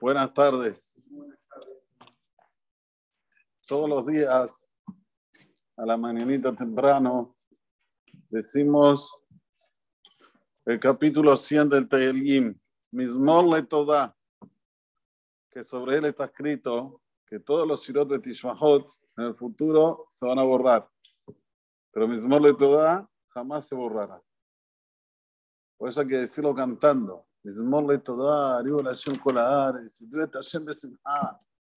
Buenas tardes. Todos los días, a la mañanita temprano, decimos el capítulo 100 del Tehilim, Mismor le toda, que sobre él está escrito que todos los shirot de Tishmahot en el futuro se van a borrar, pero Mismor le toda jamás se borrará. Por eso hay que decirlo cantando. מזמור לתודה, הריעו להשם כל הארץ, עבדו את השם בשמחה.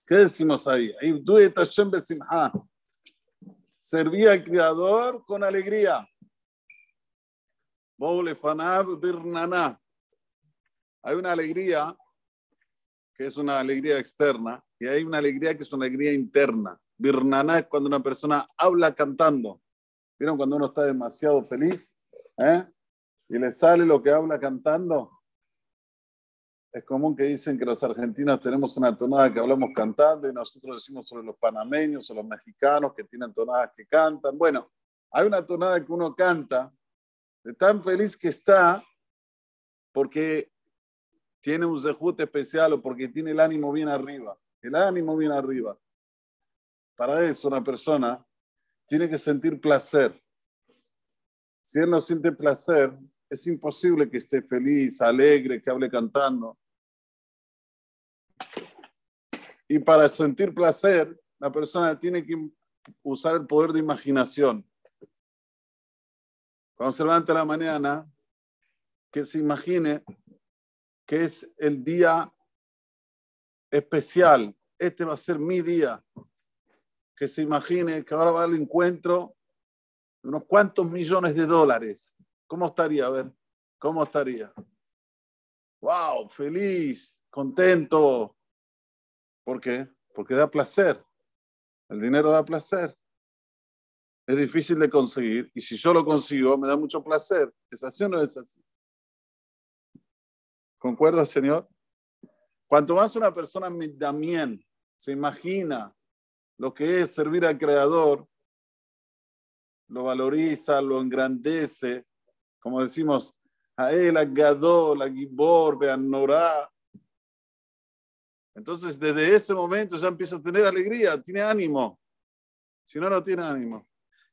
¿Qué decimos ahí? Ibdu et Hashem besimha. Servía al Creador con alegría. Fanab birnana. Hay una alegría que es una alegría externa y hay una alegría que es una alegría interna. Birnana es cuando una persona habla cantando. ¿Vieron cuando uno está demasiado feliz? ¿Eh? Y le sale lo que habla cantando es común que dicen que los argentinos tenemos una tonada que hablamos cantando y nosotros decimos sobre los panameños o los mexicanos que tienen tonadas que cantan. Bueno, hay una tonada que uno canta de tan feliz que está porque tiene un zehut especial o porque tiene el ánimo bien arriba. El ánimo bien arriba. Para eso una persona tiene que sentir placer. Si él no siente placer, es imposible que esté feliz, alegre, que hable cantando. Y para sentir placer, la persona tiene que usar el poder de imaginación. Cuando se levanta la mañana, que se imagine que es el día especial. Este va a ser mi día. Que se imagine que ahora va al encuentro de unos cuantos millones de dólares. ¿Cómo estaría? A ver, ¿cómo estaría? ¡Wow! Feliz, contento, ¿Por qué? Porque da placer. El dinero da placer. Es difícil de conseguir y si yo lo consigo me da mucho placer. ¿Es así o no es así? ¿Concuerda, Señor? Cuanto más una persona también se imagina lo que es servir al Creador, lo valoriza, lo engrandece, como decimos, a él, a Gadol, a Gibor, a Norá, entonces, desde ese momento ya empieza a tener alegría, tiene ánimo. Si no, no tiene ánimo.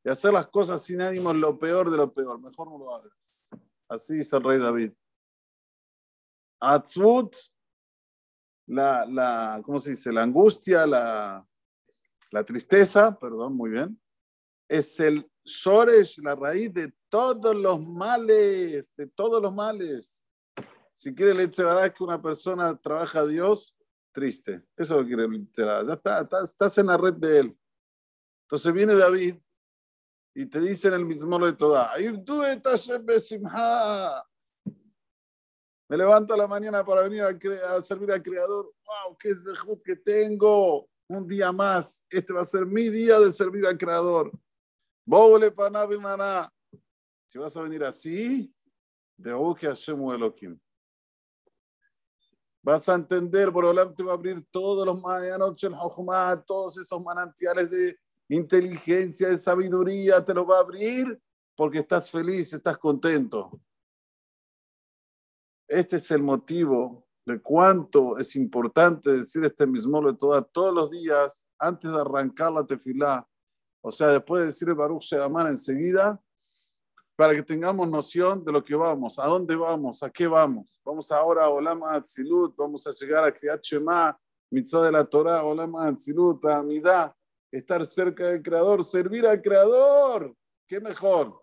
Y hacer las cosas sin ánimo es lo peor de lo peor. Mejor no lo hagas. Así dice el rey David. Atzvut, la, la, ¿cómo se dice? La angustia, la, la tristeza, perdón, muy bien, es el shoresh, la raíz de todos los males, de todos los males. Si quiere le que una persona trabaja a Dios, triste. Eso lo quiere literal. Ya está, estás en la red de él. Entonces viene David y te dice en el mismo de toda, me levanto a la mañana para venir a, servir al Creador. ¡Wow! ¡Qué zehut que tengo! Un día más. Este va a ser mi día de servir al Creador. Si vas a venir así, de que Hashem Elohim vas a entender, Borolam te va a abrir todos los mañanos, todos esos manantiales de inteligencia, de sabiduría, te lo va a abrir porque estás feliz, estás contento. Este es el motivo de cuánto es importante decir este mismo de todos los días antes de arrancar la tefilá. O sea, después de decir el Baruch Shedaman enseguida, para que tengamos noción de lo que vamos, a dónde vamos, a qué vamos. Vamos ahora a Olam Atzilut, vamos a llegar a Kriyat Shema, Mitzvah de la Torah, Olam Atzilut, Amidá, estar cerca del Creador, servir al Creador. ¿Qué mejor?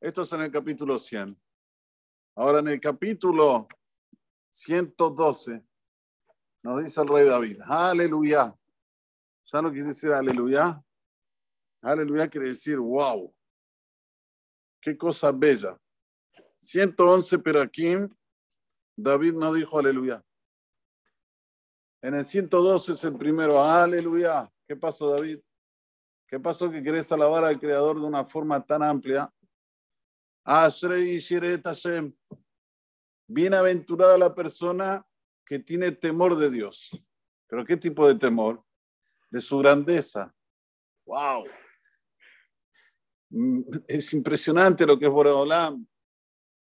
Esto es en el capítulo 100. Ahora en el capítulo 112 nos dice el rey David, aleluya. ¿Saben lo que quiere decir aleluya? Aleluya quiere decir wow. Qué cosa bella. 111, pero aquí David no dijo aleluya. En el 112 es el primero, aleluya. ¿Qué pasó, David? ¿Qué pasó que querés alabar al Creador de una forma tan amplia? Ashrei. Bienaventurada la persona que tiene temor de Dios. ¿Pero qué tipo de temor? De su grandeza. ¡Wow! Mm, es impresionante lo que es Boreolam,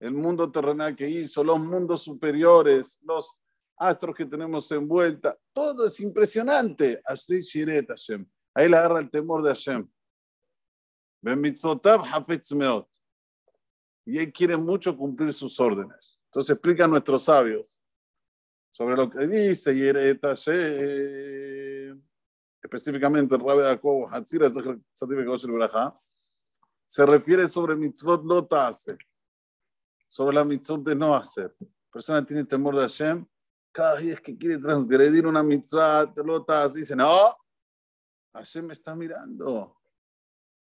el mundo terrenal que hizo, los mundos superiores, los, astros que tenemos envuelta, todo es impresionante. Así Shiret Hashem. Ahí le agarra el temor de Hashem. Y él quiere mucho cumplir sus órdenes. Entonces explican nuestros sabios sobre lo que dice Yiret Hashem. Específicamente el Rabbi Jacob Hatzira se refiere sobre mitzvot lo hace, sobre la mitzvot de no hacer. La persona tiene temor de Hashem, cada vez que quiere transgredir una mitzvah, lo hace, dice, no, Hashem me está mirando.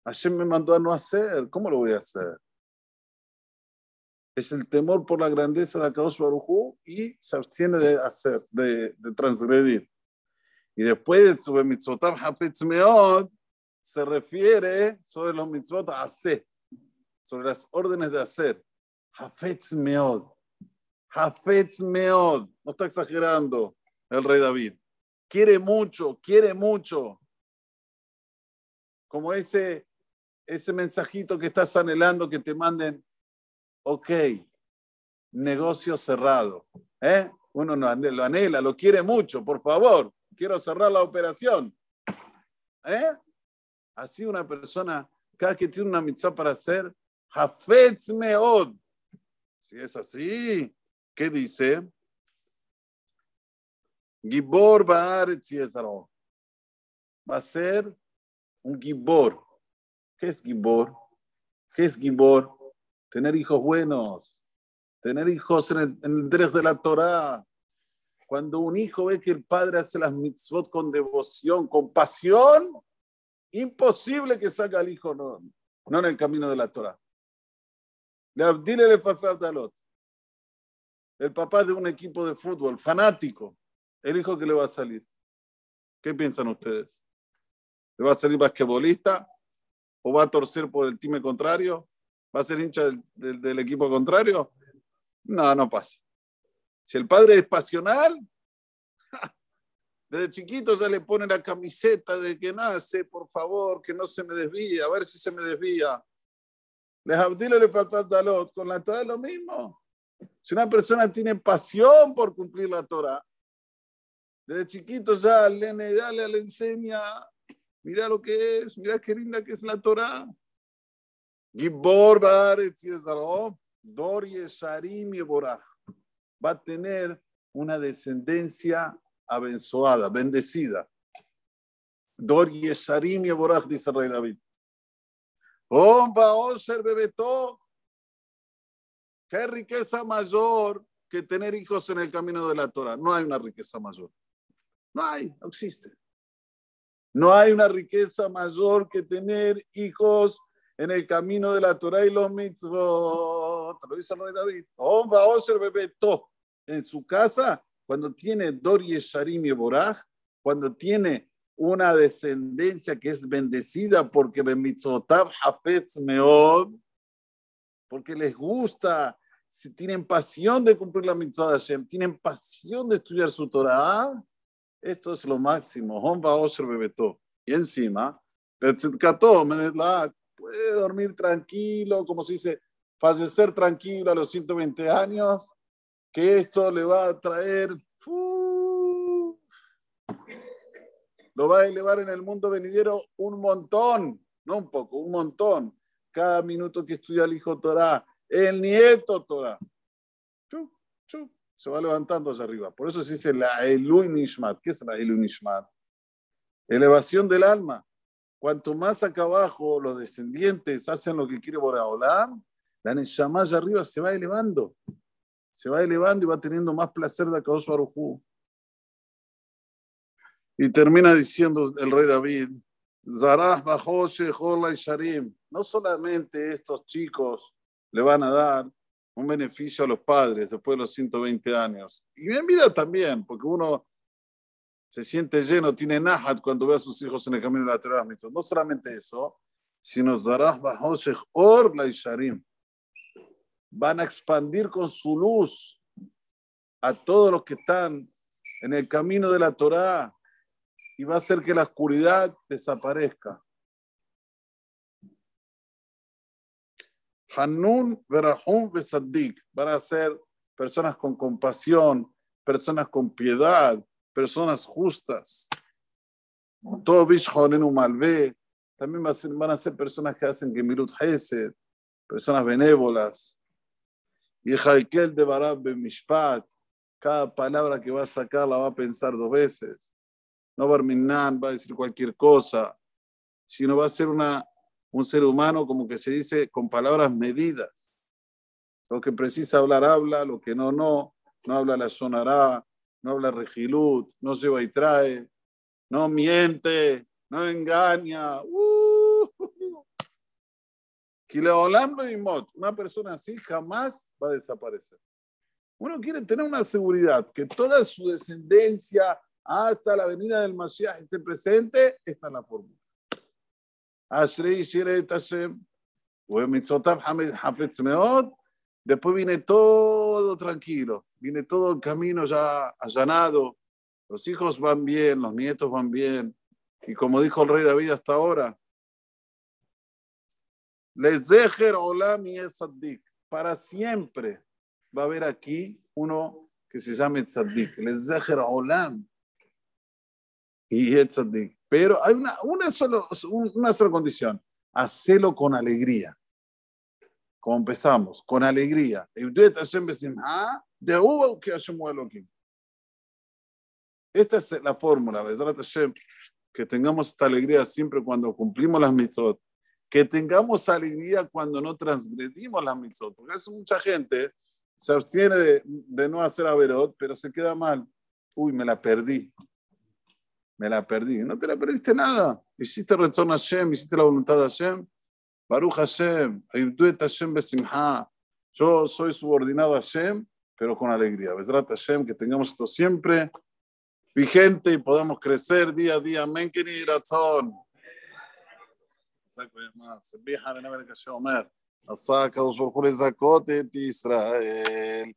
Hashem me mandó a no hacer, ¿cómo lo voy a hacer? Es el temor por la grandeza de Akadosh Baruj y se abstiene de hacer, de, de transgredir. Y después sobre mitzvotav hafetz meod, se refiere sobre los mitzvot hacer, sobre las órdenes de hacer. Hafetz meod. Hafetz meod. No está exagerando el rey David. Quiere mucho, quiere mucho. Como ese, ese mensajito que estás anhelando que te manden, ok, negocio cerrado. ¿Eh? Uno lo anhela, lo quiere mucho, por favor, quiero cerrar la operación. ¿Eh? Así una persona, cada que tiene una mitzvah para hacer, Hafetz Meod. Si es así, ¿qué dice? Gibor Baaretz Va a ser un Gibor. ¿Qué es Gibor? ¿Qué es Gibor? Tener hijos buenos, tener hijos en el, en de la Torah. Cuando un hijo ve que el padre hace las mitzvot con devoción, con pasión, Imposible que salga al hijo no, no en el camino de la Torah. Dile el papá de un equipo de fútbol, fanático, el hijo que le va a salir. ¿Qué piensan ustedes? ¿Le va a salir basquetbolista? ¿O va a torcer por el time contrario? ¿Va a ser hincha del equipo contrario? No, no pasa. Si el padre es pasional, desde chiquito ya le pone la camiseta de que nace, por favor, que no se me desvíe, a ver si se me desvía. Les abdile le dalot, con la Torah es lo mismo. Si una persona tiene pasión por cumplir la Torah, desde chiquito ya le, enseña, mira lo que es, mira qué linda que es la Torah. Gibor Dor Va a tener una descendencia abençoada, bendecida. Dor Yesharim Yeborach, dice el rey David. Oh, ser Bebeto. Qué riqueza mayor que tener hijos en el camino de la Torah. No hay una riqueza mayor. No hay, no existe. No hay una riqueza mayor que tener hijos en el camino de la Torah y los mitzvot. Lo dice el rey David. Oh, ser Bebeto. En su casa cuando tiene Dor Yesharim y Boraj, cuando tiene una descendencia que es bendecida porque Bemitzotav Hafetz Meod, porque les gusta, si tienen pasión de cumplir la mitzvah de Hashem, tienen pasión de estudiar su Torah, esto es lo máximo. Y encima, puede dormir tranquilo, como se dice, fallecer tranquilo a los 120 años, que esto le va a traer, lo va a elevar en el mundo venidero un montón, no un poco, un montón. Cada minuto que estudia el hijo Torah, el nieto Torah, se va levantando hacia arriba. Por eso se dice la Elui Nishmat. ¿Qué es la Elui Nishmat? Elevación del alma. Cuanto más acá abajo los descendientes hacen lo que quiere Boraholam, la Neshama allá arriba se va elevando se va elevando y va teniendo más placer de Akadosh Baruj Y termina diciendo el rey David, Zarah y Sharim. No solamente estos chicos le van a dar un beneficio a los padres después de los 120 años. Y en vida también, porque uno se siente lleno, tiene nahat cuando ve a sus hijos en el camino de la tierra. No solamente eso, sino Zarah Or la Sharim van a expandir con su luz a todos los que están en el camino de la Torá y va a hacer que la oscuridad desaparezca. Hanun, Verahum, Besadik van a ser personas con compasión, personas con piedad, personas justas. Todo Bishonenu Malvé, también van a ser personas que hacen Gemilut Hesed, personas benévolas. Y Jalkel de Barab Mishpat, cada palabra que va a sacar la va a pensar dos veces. No Barminan va a decir cualquier cosa, sino va a ser una, un ser humano, como que se dice, con palabras medidas. Lo que precisa hablar, habla, lo que no, no. No habla la sonará, no habla regilut, no se va y trae, no miente, no engaña. Uh, una persona así jamás va a desaparecer. Uno quiere tener una seguridad, que toda su descendencia hasta la venida del Mashiach esté presente, está en la fórmula. Después viene todo tranquilo, viene todo el camino ya allanado, los hijos van bien, los nietos van bien, y como dijo el rey David hasta ahora, les dejer olam y para siempre va a haber aquí uno que se llame tzaddik, les dejer olam y. Pero hay una, una, solo, una sola condición, hacelo con alegría. Como empezamos, con alegría. Esta es la fórmula, que tengamos esta alegría siempre cuando cumplimos las mitzvot, que tengamos alegría cuando no transgredimos las mitzvot, porque eso mucha gente se abstiene de, no hacer averot, pero se queda mal. Uy, me la perdí. Me la perdí. No te la perdiste nada. Hiciste Retzon Hashem, hiciste la voluntad de Hashem. Baruch Hashem, Ayuduet Hashem Besimha. Yo soy subordinado a Hashem, pero con alegría. Besrat Hashem, que tengamos esto siempre vigente y podamos crecer día a día. Amén, Kini Ratzon. سبيحة لملك الشومر الساكة وشرق لزكوت إسرائيل